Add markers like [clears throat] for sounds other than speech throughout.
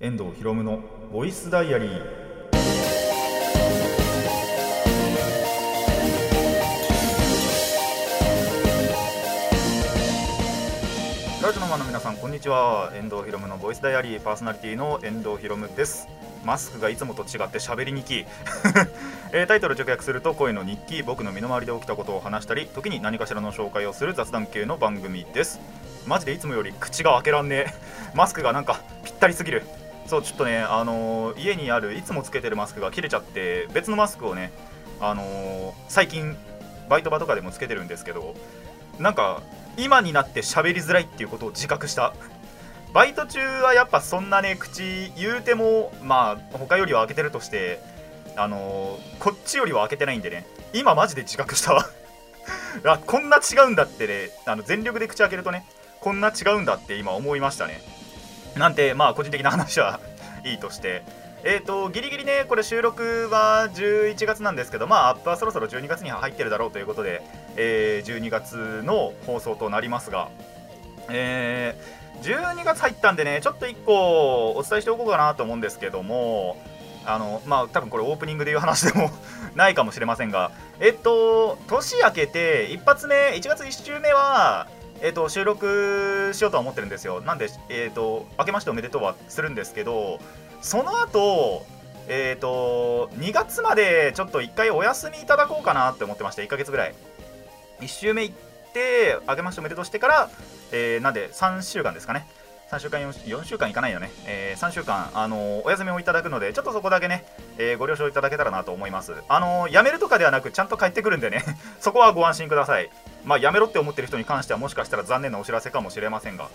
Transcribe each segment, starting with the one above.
遠藤博夢のボイスダイアリー。ラジオの間の皆さんこんにちは。遠藤博夢のボイスダイアリーパーソナリティの遠藤博夢です。マスクがいつもと違って喋りにき、[laughs] えー、タイトル直訳すると声の日記僕の身の回りで起きたことを話したり時に何かしらの紹介をする雑談系の番組です。マジでいつもより口が開けらんねえ。マスクがなんかぴったりすぎる。そうちょっとね、あのー、家にあるいつもつけてるマスクが切れちゃって別のマスクをね、あのー、最近バイト場とかでもつけてるんですけどなんか今になって喋りづらいっていうことを自覚した。バイト中はやっぱそんなね口言うてもまあ他よりは開けてるとしてあのー、こっちよりは開けてないんでね今マジで自覚したわ。[laughs] あこんな違うんだってねあの全力で口開けるとねこんな違うんだって今思いましたね。なんてまあ個人的な話はいいとして。えーと、ギリギリね、これ収録は11月なんですけど、まあ、アップはそろそろ12月に入ってるだろうということで、えー、12月の放送となりますが、えー、12月入ったんでね、ちょっと1個お伝えしておこうかなと思うんですけども、あの、まあ、多分これオープニングでいう話でも [laughs] ないかもしれませんが、えっと、年明けて、一発目、1月1週目は、えーと、収録しようとは思ってるんですよ。なんで、えーと、明けましておめでとうはするんですけど、その後、えーと、2月までちょっと1回お休みいただこうかなって思ってました、1ヶ月ぐらい。1週目行って、明けましておめでとうしてから、えー、なんで3週間ですかね。3週間 4, 4週間いかないよね、えー、3週間、あのー、お休みをいただくので、ちょっとそこだけね、えー、ご了承いただけたらなと思います。あの辞めるとかではなく、ちゃんと帰ってくるんでね、[laughs] そこはご安心ください。まあ、辞めろって思ってる人に関しては、もしかしたら残念なお知らせかもしれませんが、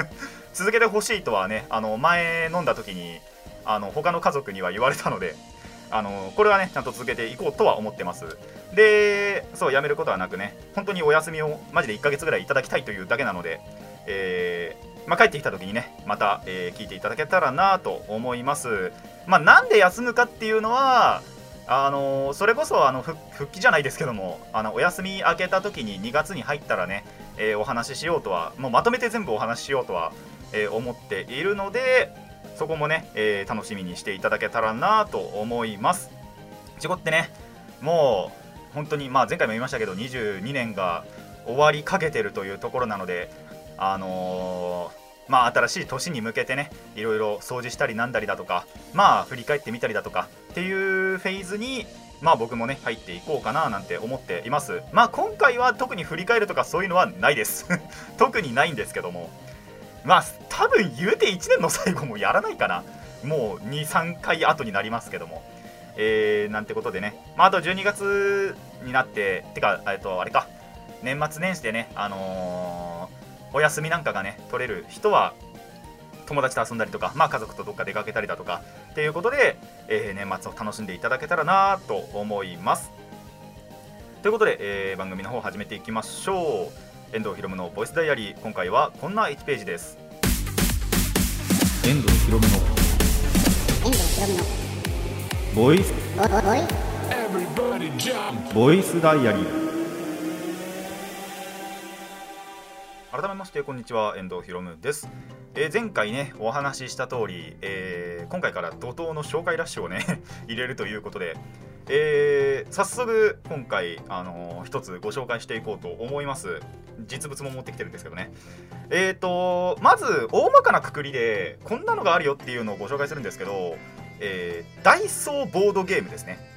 [laughs] 続けてほしいとはね、あの前飲んだ時に、あの他の家族には言われたので、あのこれはね、ちゃんと続けていこうとは思ってます。で、そう、辞めることはなくね、本当にお休みをマジで1ヶ月ぐらいいただきたいというだけなので、えーまあ、帰ってきた時にねまた、えー、聞いていただけたらなと思います。まあ、なんで休むかっていうのはあのー、それこそあの復帰じゃないですけどもあのお休み明けた時に2月に入ったらね、えー、お話ししようとはもうまとめて全部お話ししようとは、え、思っているのでそこもね、え楽しみにしていただけたらなと思います事故ってねもう本当にまあ前回も言いましたけど22年が終わりかけてるというところなのであの、まあ、新しい年に向けてねいろいろ掃除したりなんだりだとかまあ振り返ってみたりだとかっていうフェーズにまあ僕もね入っていこうかななんて思っています。まあ今回は特に振り返るとかそういうのはないです。[laughs] 特にないんですけども。まあ多分言うて1年の最後もやらないかな。もう23回後になりますけども。えー、なんてことでね、まあ、あと12月になっててかえっとあれか。年末年始でねあのーお休みなんかがね取れる人は友達と遊んだりとか、まあ、家族とどっか出かけたりだとかっていうことで、えー、年末を楽しんでいただけたらなと思います。ということで、えー、番組の方始めていきましょう。遠藤ひろむのボイスダイアリー。今回はこんな1ページです。遠藤ひろむの遠藤ひろむのボイスボイスダイアリー改めましてこんにちは遠藤ひろむです、えー、前回ねお話しした通り、えー、今回から怒涛の紹介ラッシュをね [laughs] 入れるということで、えー、早速今回、あのー、一つご紹介していこうと思います。実物も持ってきてるんですけどね。えーとまず大まかなくくりでこんなのがあるよっていうのをご紹介するんですけど、えー、ダイソーボードゲームですね。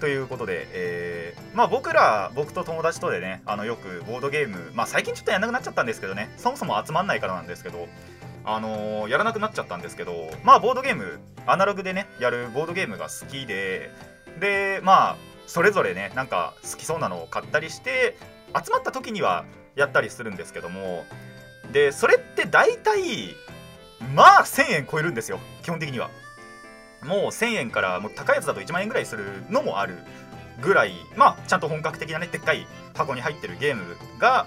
ということで、えー、まあ、僕ら、僕と友達とでね、あのよくボードゲーム、まあ、最近ちょっとやんなくなっちゃったんですけどね、そもそも集まんないからなんですけど、あのー、やらなくなっちゃったんですけど、まあ、ボードゲーム、アナログでね、やるボードゲームが好きで、で、まあ、それぞれね、なんか好きそうなのを買ったりして、集まった時にはやったりするんですけども、で、それって大体、まあ、1000円超えるんですよ、基本的には。もう1000円からもう高いやつだと1万円ぐらいするのもあるぐらいまあちゃんと本格的なねでっかい箱に入ってるゲームが、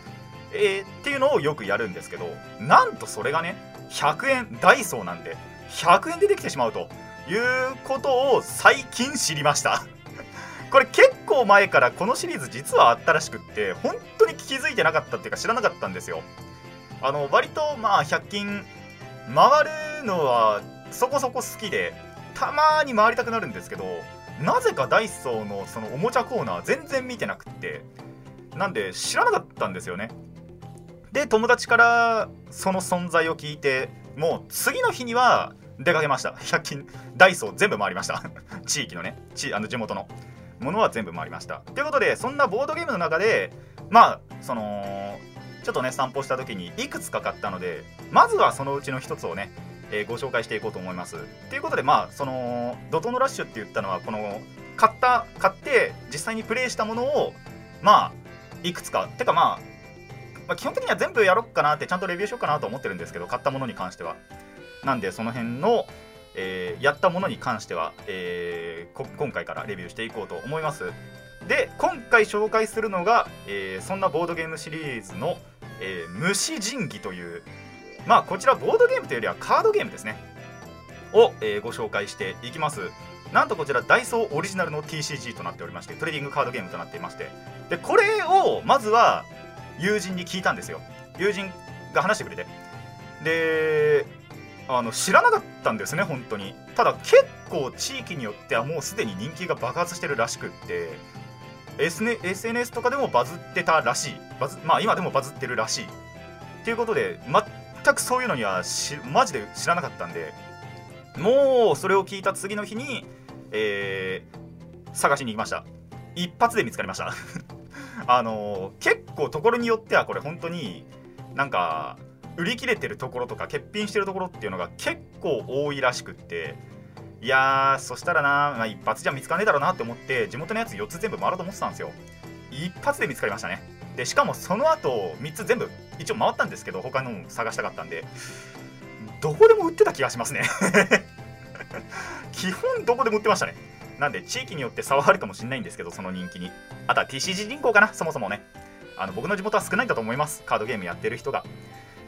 えー、っていうのをよくやるんですけどなんとそれがね100円ダイソーなんで100円でできてしまうということを最近知りました。[laughs] これ結構前からこのシリーズ実はあったらしくって本当に気づいてなかったっていうか知らなかったんですよ。あの割とまあ100均回るのはそこそこ好きでたまに回りたくなるんですけどなぜかダイソーのそのおもちゃコーナー全然見てなくってなんで知らなかったんですよね。で友達からその存在を聞いてもう次の日には出かけました。100均ダイソー全部回りました。[laughs] 地域のね地あの地元の。ものは全部回りました。ということでそんなボードゲームの中でまあそのちょっとね散歩した時にいくつか買ったのでまずはそのうちの一つをね、えー、ご紹介していこうと思います。ということでまあその怒涛のラッシュって言ったのはこの買った買って実際にプレイしたものをまあいくつかてかまあまあ、基本的には全部やろっかなってちゃんとレビューしようかなと思ってるんですけど買ったものに関しては。なんでその辺の、えー、やったものに関しては、えー、今回からレビューしていこうと思います。で今回紹介するのが、えー、そんなボードゲームシリーズの、え虫神器というまあこちらボードゲームというよりはカードゲームですね。を、えご紹介していきます。なんとこちらダイソーオリジナルの TCG となっておりましてトレーディングカードゲームとなっていまして。でこれをまずは友人に聞いたんですよ。友人が話してくれて。であの知らなかったんですね本当に。ただ結構地域によってはもうすでに人気が爆発してるらしくって。SNS とかでもバズってたらしい。バズまあ今でもバズってるらしい。っていうことで全くそういうのにはしマジで知らなかったんでもうそれを聞いた次の日に、えー、探しに行きました。一発で見つかりました。[laughs] あのー、結構ところによってはこれ本当になんか売り切れてるところとか欠品してるところっていうのが結構多いらしくっていやーそしたらな、まあ、一発じゃ見つかねえだろうなって思って地元のやつ4つ全部回ろうと思ってたんですよ。一発で見つかりましたね。でしかもその後3つ全部一応回ったんですけど他のも探したかったんでどこでも売ってた気がしますね。[laughs] 基本どこでも売ってましたね。なんで地域によって差はあるかもしれないんですけどその人気に。あとは TCG 人口かなそもそもね。あの僕の地元は少ないんだと思います。カードゲームやってる人が。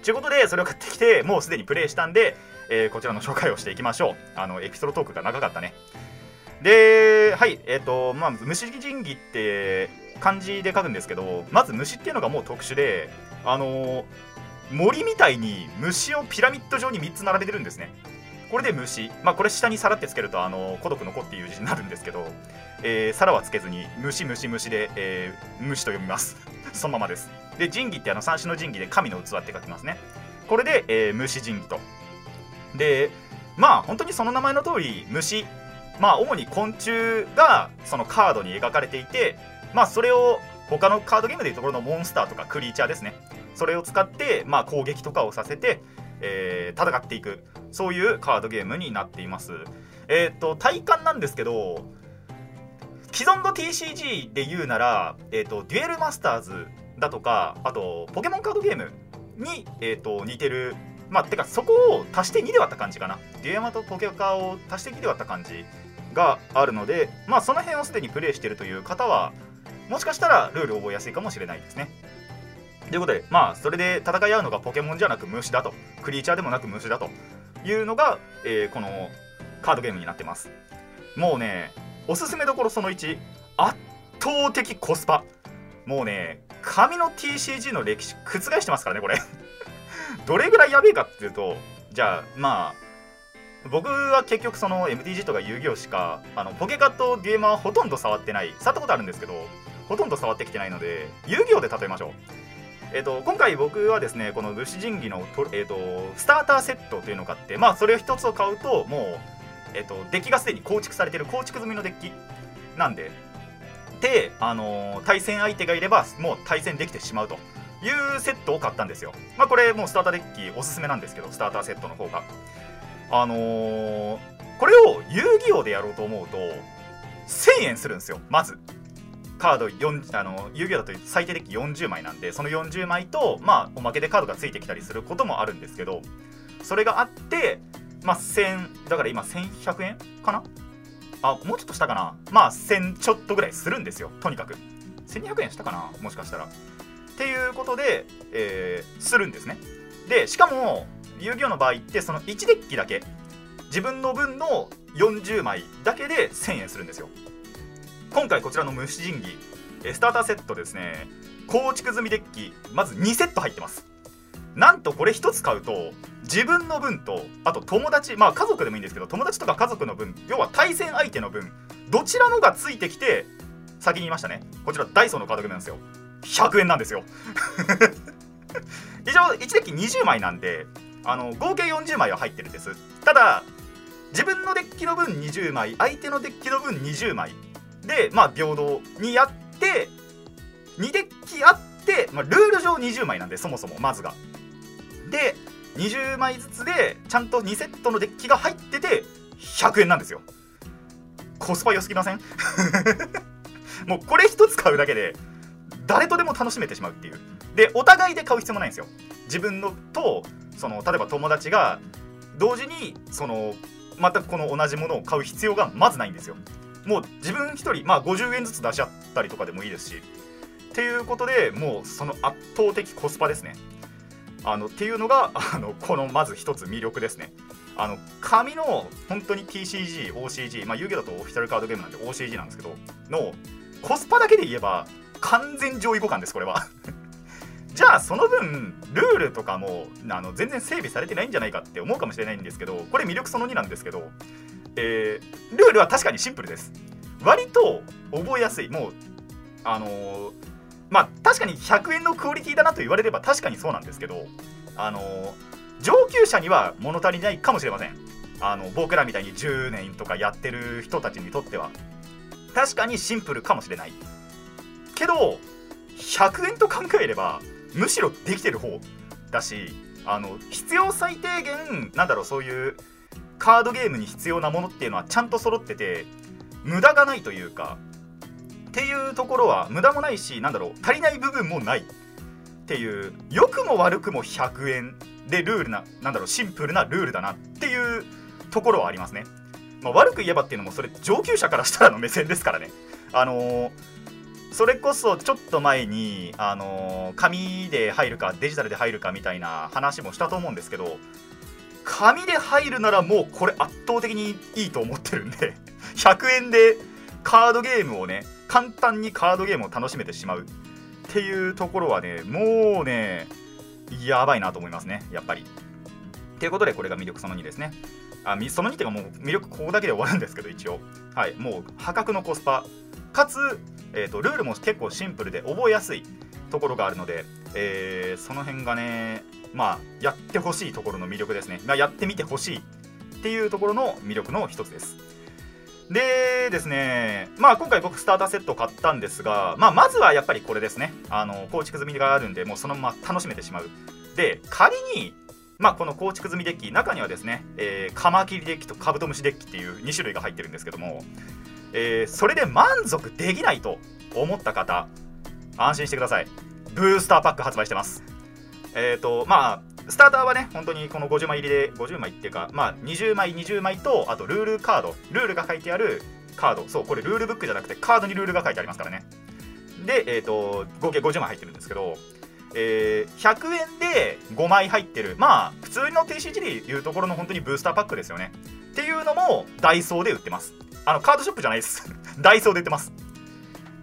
ということでそれを買ってきてもうすでにプレイしたんで、えー、こちらの紹介をしていきましょう。あのエピソードトークが長かったね。ではいえっ、ー、とまあ虫神器って漢字で書くんですけどまず虫っていうのがもう特殊であのー、森みたいに虫をピラミッド状に3つ並べてるんですね。これで虫。まあこれ下に皿ってつけるとあの孤独の子っていう字になるんですけど、えー、皿はつけずに虫虫虫で、えー、虫と読みます。[laughs] そのままです。で神器ってあの三種の神器で神の器って書きますね。これで、えー、虫神器と。でまあ本当にその名前の通り虫。まあ主に昆虫がそのカードに描かれていてまあそれを他のカードゲームでいうところのモンスターとかクリーチャーですね。それを使ってまあ攻撃とかをさせて、えー、戦っていく。そういうカードゲームになっています。えっ、と体感なんですけど既存の TCG で言うなら、えーと、デュエルマスターズだとかあとポケモンカードゲームに、えーと、似てる。まあてかそこを足して2で割った感じかな。デュエマとポケカを足して2で割った感じがあるのでまあその辺をすでにプレイしてるという方はもしかしたらルール覚えやすいかもしれないですね。ということでまあそれで戦い合うのがポケモンじゃなく虫だと。クリーチャーでもなく虫だと。いうのが、えー、このカードゲームになってます。もうねおすすめどころその1圧倒的コスパ。もうね紙の TCG の歴史覆してますからねこれ。[laughs] どれぐらいやべえかっていうとじゃあまあ僕は結局その MTG とか遊戯王しかあのポケカとデュエマはほとんど触ってない。触ったことあるんですけどほとんど触ってきてないので遊戯王で例えましょうえーと、今回僕はですねこの武士神器のとえーと、スターターセットというのを買ってまあそれを1つを買うともうえっと、デッキがすでに構築されてる構築済みのデッキなんで、で、あのー、対戦相手がいれば、もう対戦できてしまうというセットを買ったんですよ。まあ、これ、もうスターターデッキおすすめなんですけど、スターターセットの方が。あのー、これを遊戯王でやろうと思うと、1000円するんですよ、まず。カード4あの遊戯王だと最低デッキ40枚なんでその40枚とまあおまけでカードがついてきたりすることもあるんですけどそれがあってまあ、1000、だから今1100円かな？あ、もうちょっとしたかな？まあ、1000ちょっとぐらいするんですよ。とにかく。1200円したかな？もしかしたら。っていうことで、えー、するんですね。で、しかも、遊戯王の場合って、その1デッキだけ、自分の分の40枚だけで1000円するんですよ。今回こちらの虫神器、スターターセットですね、構築済みデッキ、まず2セット入ってます。なんとこれ1つ買うと自分の分とあと友達まあ家族でもいいんですけど友達とか家族の分要は対戦相手の分どちらのがついてきて先に言いましたね。こちらダイソーのカードゲームなんですよ。100円なんですよ。[laughs] 以上1デッキ20枚なんであの合計40枚は入ってるんです。ただ自分のデッキの分20枚相手のデッキの分20枚でまあ平等にやって2デッキあって、まあ、ルール上20枚なんでそもそもまずが。で20枚ずつでちゃんと2セットのデッキが入ってて100円なんですよ。コスパ良すぎません？[laughs] もうこれ1つ買うだけで誰とでも楽しめてしまうっていう。でお互いで買う必要もないんですよ。自分のとその例えば友達が同時にその全くこの同じものを買う必要がまずないんですよ。もう自分1人まあ50円ずつ出し合ったりとかでもいいですしっていうことでもうその圧倒的コスパですね。あのっていうのがあのこのまず一つ魅力ですね。あの紙の本当に TCG、OCG、まあ、遊戯だとオフィシャルカードゲームなんで OCG なんですけどのコスパだけで言えば完全上位互換ですこれは。[laughs] じゃあその分ルールとかもあの全然整備されてないんじゃないかって思うかもしれないんですけどこれ魅力その2なんですけど、えー、ルールは確かにシンプルです。割と覚えやすい。もうあのー、まあ確かに100円のクオリティだなと言われれば確かにそうなんですけどあのー、上級者には物足りないかもしれません。あの僕らみたいに10年とかやってる人たちにとっては。確かにシンプルかもしれない。けど100円と考えればむしろできてる方だしあの必要最低限なんだろうそういうカードゲームに必要なものっていうのはちゃんと揃ってて無駄がないというかっていうところは無駄もないしなんだろう足りない部分もない。っていう良くも悪くも100円でルールななんだろうシンプルなルールだなっていうところはありますね、まあ、悪く言えばっていうのもそれ上級者からしたらの目線ですからね。あのーそれこそちょっと前に、あのー、紙で入るかデジタルで入るかみたいな話もしたと思うんですけど紙で入るならもうこれ圧倒的にいいと思ってるんで [laughs] 100円でカードゲームをね簡単にカードゲームを楽しめてしまうっていうところはねもうねやばいなと思いますねやっぱり。ということでこれが魅力その2ですね。あその2っていうかもう魅力ここだけで終わるんですけど一応はいもう破格のコスパかつえーと、ルールも結構シンプルで覚えやすいところがあるので、えー、その辺がね、まあ、やってほしいところの魅力ですね。まあ、やってみてほしいっていうところの魅力の一つです。でですね、まあ今回僕スターターセット買ったんですが、まあまずはやっぱりこれですね。あの、構築済みがあるんで、もうそのまま楽しめてしまう。で、仮に、まあこの構築済みデッキ、中にはですね、えー、カマキリデッキとカブトムシデッキっていう2種類が入ってるんですけども、えー、それで満足できないと思った方安心してくださいブースターパック発売してますえっ、ー、とまあスターターはね本当にこの50枚入りで50枚っていうかまあ20枚20枚とあとルールカード。ルールが書いてあるカード。そうこれルールブックじゃなくてカードにルールが書いてありますからね。でえっ、ー、と合計50枚入ってるんですけどえー、100円で5枚入ってる。まあ普通の TCG でいうところの本当にブースターパックですよね。っていうのもダイソーで売ってます。あのカードショップじゃないです。[laughs] ダイソーで売ってます。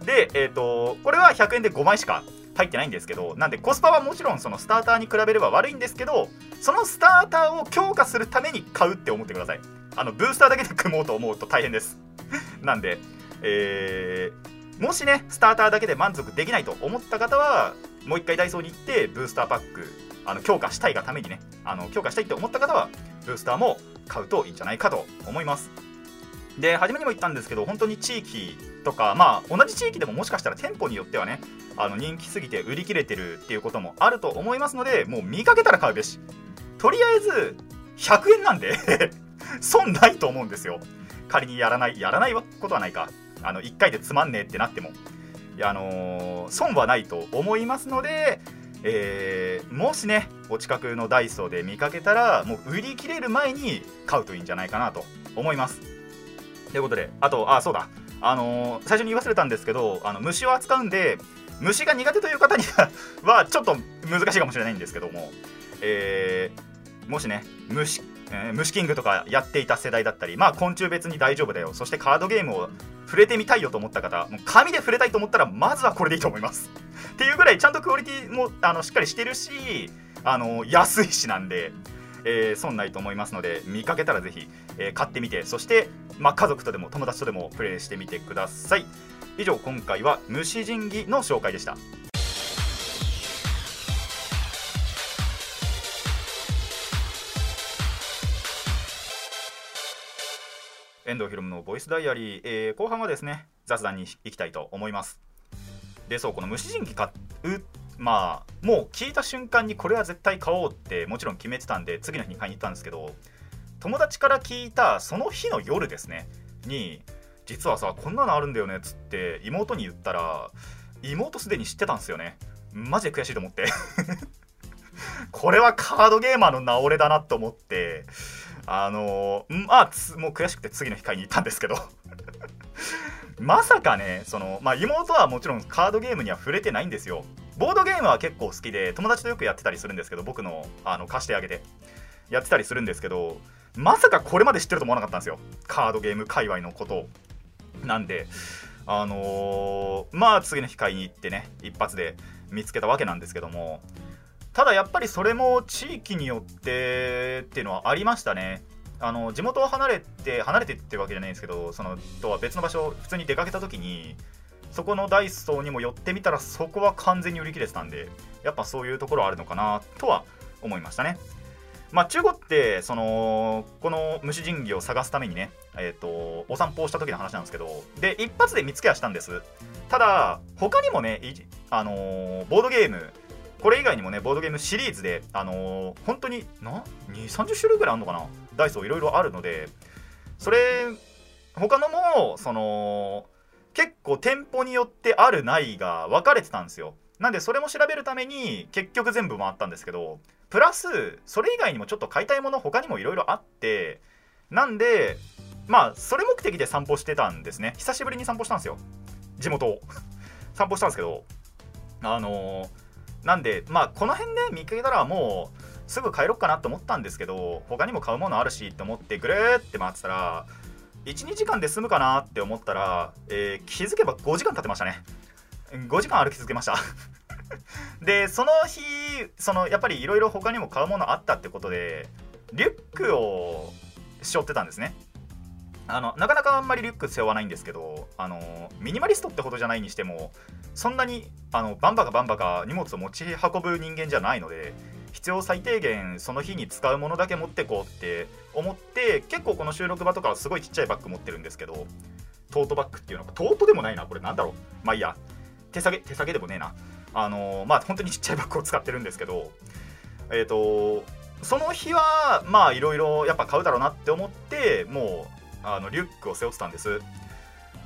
でえっ、ー、とこれは100円で5枚しか入ってないんですけどなんでコスパはもちろんそのスターターに比べれば悪いんですけどそのスターターを強化するために買うって思ってください。あのブースターだけで組もうと思うと大変です。[laughs] なんでえー、もしねスターターだけで満足できないと思った方はもう一回ダイソーに行ってブースターパックあの強化したいがためにねあの強化したいって思った方はブースターも買うといいんじゃないかと思います。で初めにも言ったんですけど本当に地域とかまあ同じ地域でももしかしたら店舗によってはねあの人気すぎて売り切れてるっていうこともあると思いますのでもう見かけたら買うべし。とりあえず100円なんで [laughs] 損ないと思うんですよ。仮にやらないやらないことはないか。あの1回でつまんねえってなっても。あのー、損はないと思いますのでえー、もしねお近くのダイソーで見かけたらもう売り切れる前に買うといいんじゃないかなと思います。ということで、あと、あ、そうだ、あのー、最初に言い忘れたんですけど、あの虫を扱うんで、虫が苦手という方に [laughs] はちょっと難しいかもしれないんですけども、えー、もしね、虫、えー、虫キングとかやっていた世代だったり、まあ昆虫別に大丈夫だよ、そしてカードゲームを触れてみたいよと思った方、もう紙で触れたいと思ったら、まずはこれでいいと思います。っていうぐらい、ちゃんとクオリティもあのしっかりしてるし、あの安いしなんで、えー、損ないと思いますので見かけたらぜひ、えー、買ってみてそして、まあ、家族とでも友達とでもプレイしてみてください。以上今回は虫神器の紹介でした。遠藤ひろむのボイスダイアリー、えー、後半はですね雑談にいきたいと思います。でそうこの虫神器買うまあもう聞いた瞬間にこれは絶対買おうってもちろん決めてたんで次の日に買いに行ったんですけど友達から聞いたその日の夜ですね。に実はさこんなのあるんだよねっつって妹に言ったら妹すでに知ってたんですよね。マジで悔しいと思って。[laughs] これはカードゲーマーの名折れだなと思って。あのー、まあもう悔しくて次の日買いに行ったんですけど。[laughs] まさかねその、まあ、妹はもちろんカードゲームには触れてないんですよ。ボードゲームは結構好きで友達とよくやってたりするんですけど僕のあの貸してあげてやってたりするんですけどまさかこれまで知ってると思わなかったんですよ。カードゲーム界隈のことを。なんであのー、まあ次の日買いに行ってね一発で見つけたわけなんですけどもただやっぱりそれも地域によってっていうのはありましたね。あの地元を離れて離れてってわけじゃないんですけどそのとは別の場所普通に出かけた時にそこのダイソーにも寄ってみたらそこは完全に売り切れてたんでやっぱそういうところあるのかなとは思いましたね。まあ中国ってそのこの虫神器を探すためにねえっ、ー、とお散歩をした時の話なんですけどで一発で見つけはしたんです。ただ他にもねあのー、ボードゲームこれ以外にもねボードゲームシリーズであのー、本当にな？2 3 0種類ぐらいあるのかな？ダイソーいろいろあるのでそれ他のもその結構店舗によってあるないが分かれてたんですよ。なんでそれも調べるために結局全部回ったんですけどプラスそれ以外にもちょっと買いたいもの他にもいろいろあってなんでまあそれ目的で散歩してたんですね。久しぶりに散歩したんですよ。地元を。[laughs] 散歩したんですけどあのー、なんでまあこの辺で見かけたらもうすぐ帰ろっかなと思ったんですけど他にも買うものあるしって思ってぐるーって回ってたら12時間で済むかなって思ったら、えー、気づけば5時間経ってましたね。5時間歩き続けました。[laughs] でその日そのやっぱりいろいろ他にも買うものあったってことでリュックを背負ってたんですね。あのなかなかあんまりリュック背負わないんですけどあのミニマリストってほどじゃないにしてもそんなにあのバンバカバンバカ荷物を持ち運ぶ人間じゃないので必要最低限その日に使うものだけ持ってこうって思って結構この収録場とかはすごいちっちゃいバッグ持ってるんですけどトートバッグっていうのかトートでもないなこれなんだろう。まあいいや。手提げ手提げでもねえな。あのー、まあ本当にちっちゃいバッグを使ってるんですけどえっ、ー、とその日はまあいろいろやっぱ買うだろうなって思ってもうあのリュックを背負ってたんです。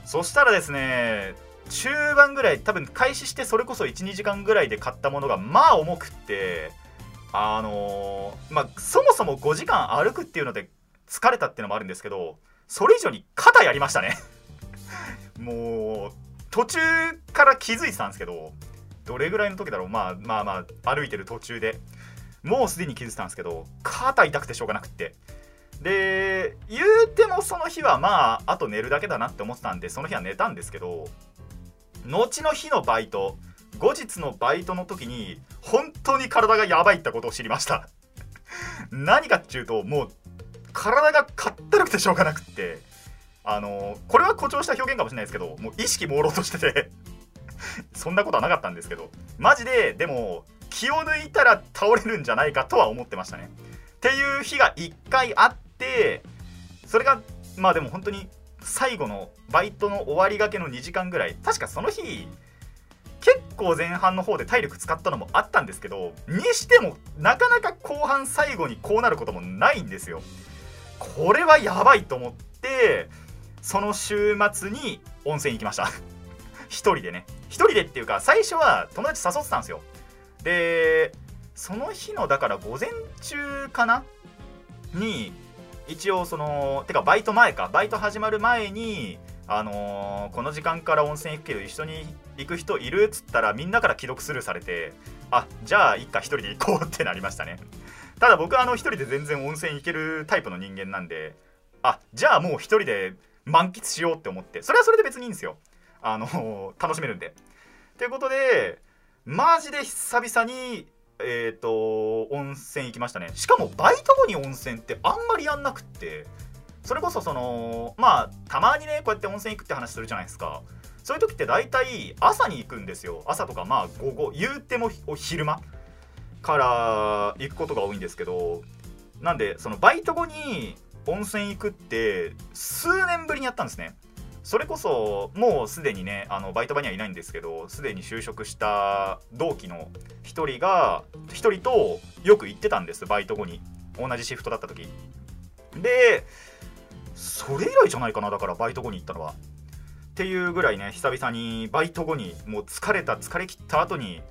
そしたらですね中盤ぐらい多分開始してそれこそ12時間ぐらいで買ったものがまあ重くってあのー、まあそもそも5時間歩くっていうので疲れたっていうのもあるんですけどそれ以上に肩やりましたね。[laughs] もう途中から気づいてたんですけどどれぐらいの時だろう。まあまあまあ歩いてる途中で。もうすでに気づいてたんですけど肩痛くてしょうがなくって。で言うてもその日はまああと寝るだけだなって思ってたんでその日は寝たんですけど後の日のバイト後日のバイトの時に本当に体がやばいってことを知りました。[laughs] 何かっていうともう体がかったるくてしょうがなくって。あのこれは誇張した表現かもしれないですけどもう意識朦朧としてて。[laughs] そんなことはなかったんですけど。マジででも気を抜いたら倒れるんじゃないかとは思ってましたね。っていう日が1回あってそれがまあでも本当に最後のバイトの終わりがけの2時間ぐらい。確かその日結構前半の方で体力使ったのもあったんですけどにしてもなかなか後半最後にこうなることもないんですよ。これはやばいと思ってその週末に温泉行きました。[laughs] 一人でね。一人でっていうか最初は友達誘ってたんですよ。でその日のだから午前中かな？に一応そのてかバイト前か。バイト始まる前にあのー、この時間から温泉行くけど一緒に行く人いるっつったらみんなから既読スルーされてあじゃあ一家一人で行こうってなりましたね。ただ僕はあの一人で全然温泉行けるタイプの人間なんであじゃあもう一人で満喫しようって思ってそれはそれで別にいいんですよ。あのー、楽しめるんで。ということでマジで久々にえっ、ー、と温泉行きましたね。しかもバイト後に温泉ってあんまりやんなくってそれこそそのまあたまにねこうやって温泉行くって話するじゃないですか。そういう時って大体朝に行くんですよ。朝とかまあ午後。言うてもお昼間から行くことが多いんですけど。なんでそのバイト後に温泉行くって数年ぶりにやったんですね。それこそもうすでにねあのバイト場にはいないんですけどすでに就職した同期の1人が1人とよく行ってたんですバイト後に。同じシフトだった時。でそれ以来じゃないかなだからバイト後に行ったのは。っていうぐらいね久々にバイト後にもう疲れた疲れ切った後に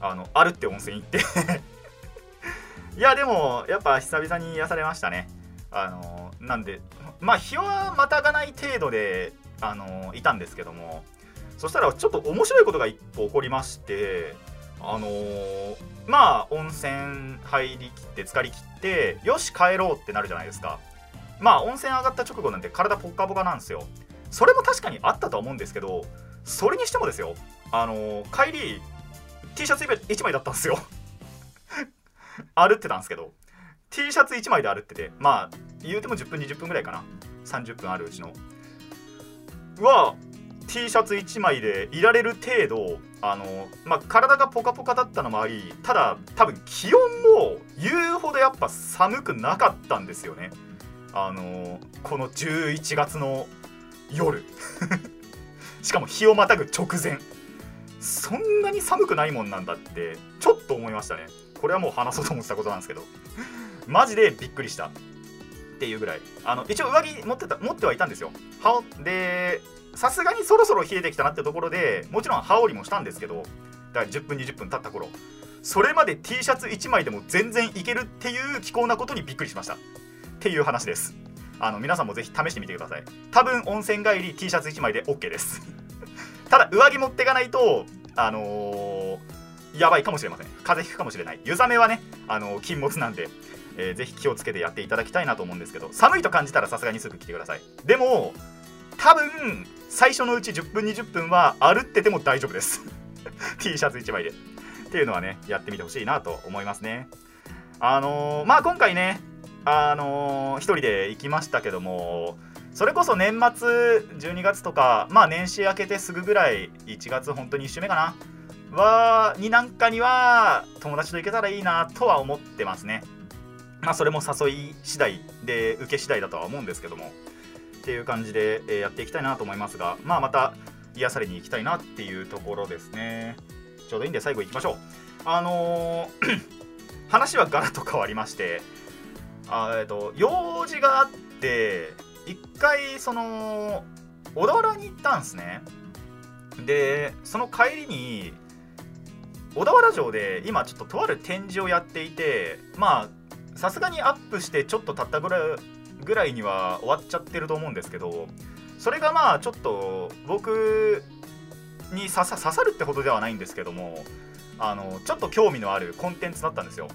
あのあるって温泉行って。[laughs] いやでもやっぱ久々に癒されましたね。あのなんでまあ日はまたがない程度であのいたんですけども。そしたらちょっと面白いことが1個起こりましてあのー、まあ温泉入りきって浸かりきってよし帰ろうってなるじゃないですか。まあ温泉上がった直後なんて体ポッカポカなんですよ。それも確かにあったとは思うんですけどそれにしてもですよあのー、帰り T シャツ1枚だったんですよ。[laughs] 歩ってたんですけど T シャツ1枚で歩っててまあ言うても10分20分ぐらいかな。30分あるうちの。は T シャツ1枚でいられる程度あの、まあ、体がポカポカだったのもありただ多分気温も言うほどやっぱ寒くなかったんですよね。あのこの11月の夜。[laughs] しかも日をまたぐ直前。そんなに寒くないもんなんだってちょっと思いましたね。これはもう話そうと思ってたことなんですけど。マジでびっくりした。っていうぐらい。あの一応上着持ってた持ってはいたんですよ。はでさすがにそろそろ冷えてきたなってところでもちろん羽織もしたんですけどだから10分20分経った頃。それまで T シャツ1枚でも全然いけるっていう気候なことにびっくりしました。っていう話です。あの皆さんもぜひ試してみてください。多分温泉帰り T シャツ1枚で OK です。[laughs] ただ上着持ってかないとあのー、やばいかもしれません。風邪ひくかもしれない。湯冷めはねあのー、禁物なんでえー、ぜひ気をつけてやっていただきたいなと思うんですけど寒いと感じたらさすがにすぐ来てください。でも多分最初のうち10分20分は歩ってても大丈夫です。[laughs] T シャツ1枚で。っていうのはねやってみてほしいなと思いますね。あのー、まあ今回ねあのー、1人で行きましたけどもそれこそ年末12月とかまあ年始明けてすぐぐらい1月本当に1週目かなはになんかには友達と行けたらいいなとは思ってますね。まあ、それも誘い次第で受け次第だとは思うんですけどもっていう感じで、えやっていきたいなと思いますが、まあ、また癒されに行きたいなっていうところですね。ちょうどいいんで最後行きましょう。あのー [clears throat] 話はガラッと変わりましてあえっと用事があって一回その小田原に行ったんですね。でその帰りに小田原城で今ちょっととある展示をやっていてまあさすがにアップしてちょっと経ったぐらいぐらいには終わっちゃってると思うんですけどそれがまあちょっと僕に刺さ刺さるってほどではないんですけどもあのちょっと興味のあるコンテンツだったんですよ。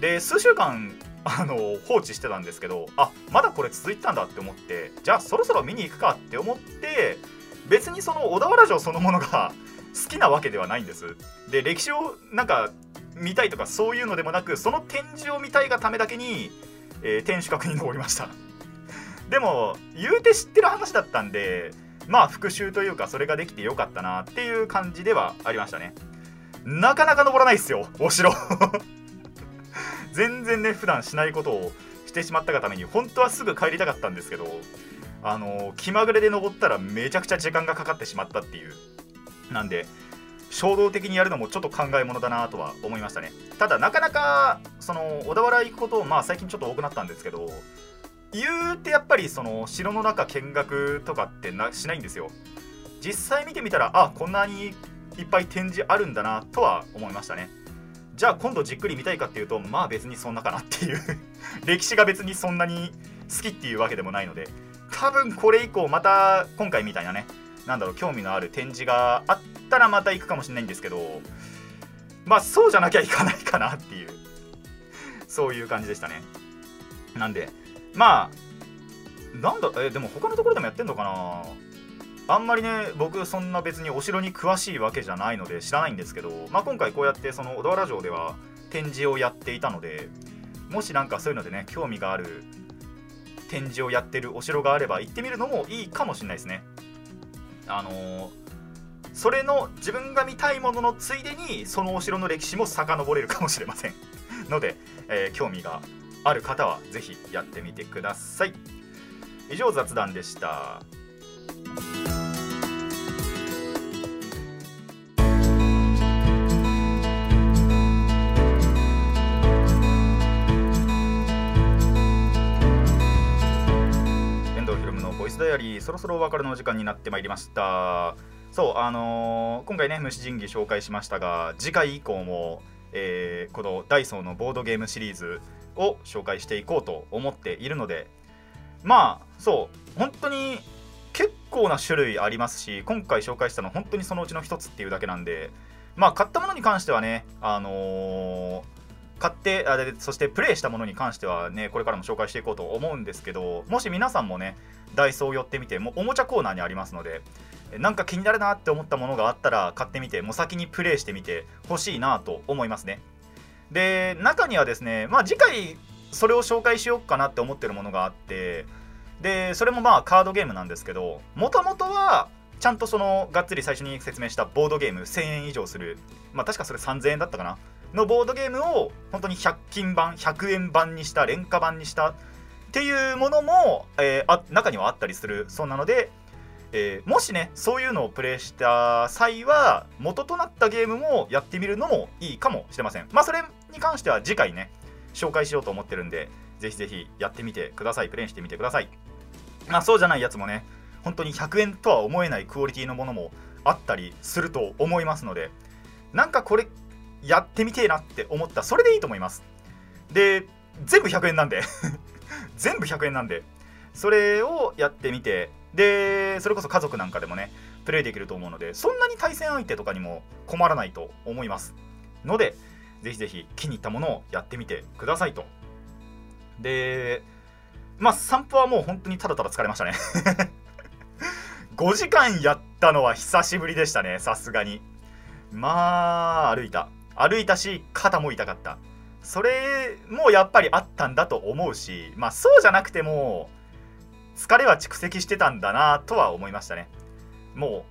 で数週間あの放置してたんですけどあまだこれ続いてたんだって思ってじゃあそろそろ見に行くかって思って別にその小田原城そのものが [laughs] 好きなわけではないんです。で歴史をなんか見たいとかそういうのでもなくその展示を見たいがためだけに、えー、天守閣に登りました。[laughs] でも言うて知ってる話だったんでまあ復習というかそれができてよかったなっていう感じではありましたね。なかなか登らないっすよお城。[laughs] 全然ね普段しないことをしてしまったがために本当はすぐ帰りたかったんですけどあの気まぐれで登ったらめちゃくちゃ時間がかかってしまったっていうなんで衝動的にやるのもちょっと考えものだなとは思いましたね。ただなかなかその小田原行くことまあ最近ちょっと多くなったんですけど言うてやっぱりその城の中見学とかってなしないんですよ。実際見てみたらあこんなにいっぱい展示あるんだなとは思いましたね。じゃあ今度じっくり見たいかっていうとまあ別にそんなかなっていう。[laughs] 歴史が別にそんなに好きっていうわけでもないので。多分これ以降また今回みたいなね。なんだろう興味のある展示があったらまた行くかもしれないんですけど。まあそうじゃなきゃいかないかなっていう。そういう感じでしたね。なんでまあなんだえでも他のところでもやってんのかな？あんまりね僕そんな別にお城に詳しいわけじゃないので知らないんですけど、まあ、今回こうやってその小田原城では展示をやっていたのでもしなんかそういうのでね興味がある展示をやってるお城があれば行ってみるのもいいかもしれないですね。あのー、それの自分が見たいもののついでにそのお城の歴史も遡れるかもしれません。ので、えー、興味がある方は是非やってみてください。以上雑談でした。ダイアリーそろそろお別れの時間になってまいりました。そうあのー、今回ね虫神器紹介しましたが次回以降も、えー、このダイソーのボードゲームシリーズを紹介していこうと思っているのでまあそう本当に結構な種類ありますし今回紹介したの本当にそのうちの一つっていうだけなんでまあ買ったものに関してはねあのー買ってあでそしてプレイしたものに関してはねこれからも紹介していこうと思うんですけどもし皆さんもねダイソー寄ってみてもおもちゃコーナーにありますのでなんか気になるなって思ったものがあったら買ってみてもう先にプレイしてみてほしいなと思いますね。で中にはですねまあ次回それを紹介しようかなって思ってるものがあってでそれもまあカードゲームなんですけどもともとはちゃんとそのがっつり最初に説明したボードゲーム1000円以上する。まあ確かそれ3000円だったかな。のボードゲームを本当に100均版100円版にした廉価版にしたっていうものも、えー、中にはあったりする。そうなので、えー、もしねそういうのをプレイした際は元となったゲームもやってみるのもいいかもしれません。まあそれに関しては次回ね紹介しようと思ってるんでぜひぜひやってみてください。プレイしてみてください。まあそうじゃないやつもね本当に100円とは思えないクオリティのものもあったりすると思いますのでなんかこれやってみてえなって思ったそれでいいと思います。で全部100円なんで。[laughs] 全部100円なんで。それをやってみて。でそれこそ家族なんかでもねプレイできると思うのでそんなに対戦相手とかにも困らないと思います。のでぜひぜひ気に入ったものをやってみてくださいと。でまあ散歩はもう本当にただただ疲れましたね。[laughs] 5時間やったのは久しぶりでしたねさすがに。まあ歩いた。歩いたし肩も痛かった。それもやっぱりあったんだと思うしまあそうじゃなくても疲れは蓄積してたんだなとは思いましたね。も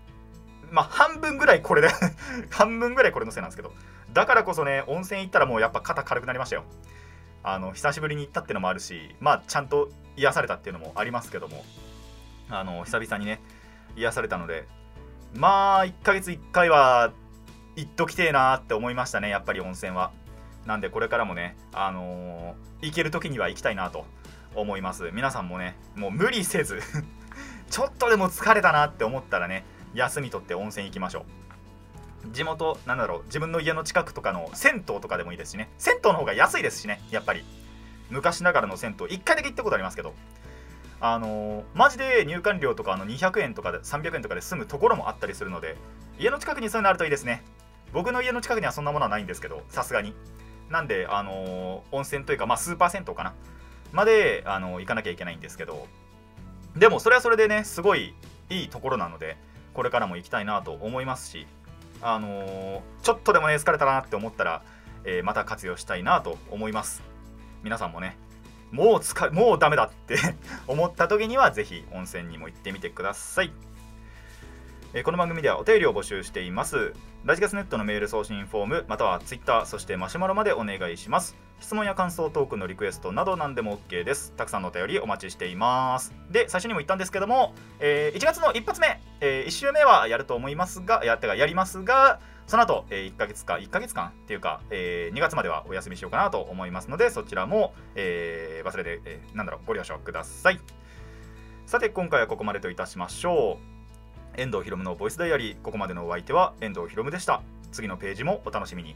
うまあ半分ぐらいこれで [laughs] 半分ぐらいこれのせいなんですけど。だからこそね温泉行ったらもうやっぱ肩軽くなりましたよ。あの久しぶりに行ったってのもあるしまあちゃんと癒されたっていうのもありますけども。あの久々にね癒されたのでまあ1ヶ月1回は行っときてえなって思いましたねやっぱり温泉は。なんでこれからもねあのー、行ける時には行きたいなと思います。皆さんもねもう無理せず [laughs] ちょっとでも疲れたなって思ったらね休み取って温泉行きましょう。地元なんだろう自分の家の近くとかの銭湯とかでもいいですしね。銭湯の方が安いですしねやっぱり。昔ながらの銭湯1回だけ行ったことありますけど。あのー、マジで入館料とかあの200円とかで300円とかで済むところもあったりするので家の近くにそういうのあるといいですね。僕の家の近くにはそんなものはないんですけどさすがに。なんで、あの、温泉というか、まあ、スーパー銭湯かな。まで、あの、行かなきゃいけないんですけど。でもそれはそれでねすごいいいところなのでこれからも行きたいなと思いますしあの、ちょっとでもね疲れたなって思ったら、えー、また活用したいなと思います。皆さんもねもう疲れもうダメだって [laughs] 思った時には是非温泉にも行ってみてください。えこの番組ではお便りを募集しています。ラジカスネットのメール送信フォームまたはツイッターそしてマシュマロまでお願いします。質問や感想トークのリクエストなど何でも OK です。たくさんのお便りお待ちしています。で最初にも言ったんですけども、えー、1月の一発目、えー、1週目はやると思いますがやってかやりますがその後、えー、1ヶ月か1ヶ月間っていうか、えー、2月まではお休みしようかなと思いますのでそちらも、えー、忘れて、えー、なんだろうご了承ください。さて今回はここまでといたしましょう。遠藤ひろむのボイスダイアリー。ここまでのお相手は遠藤ひろむでした。次のページもお楽しみに。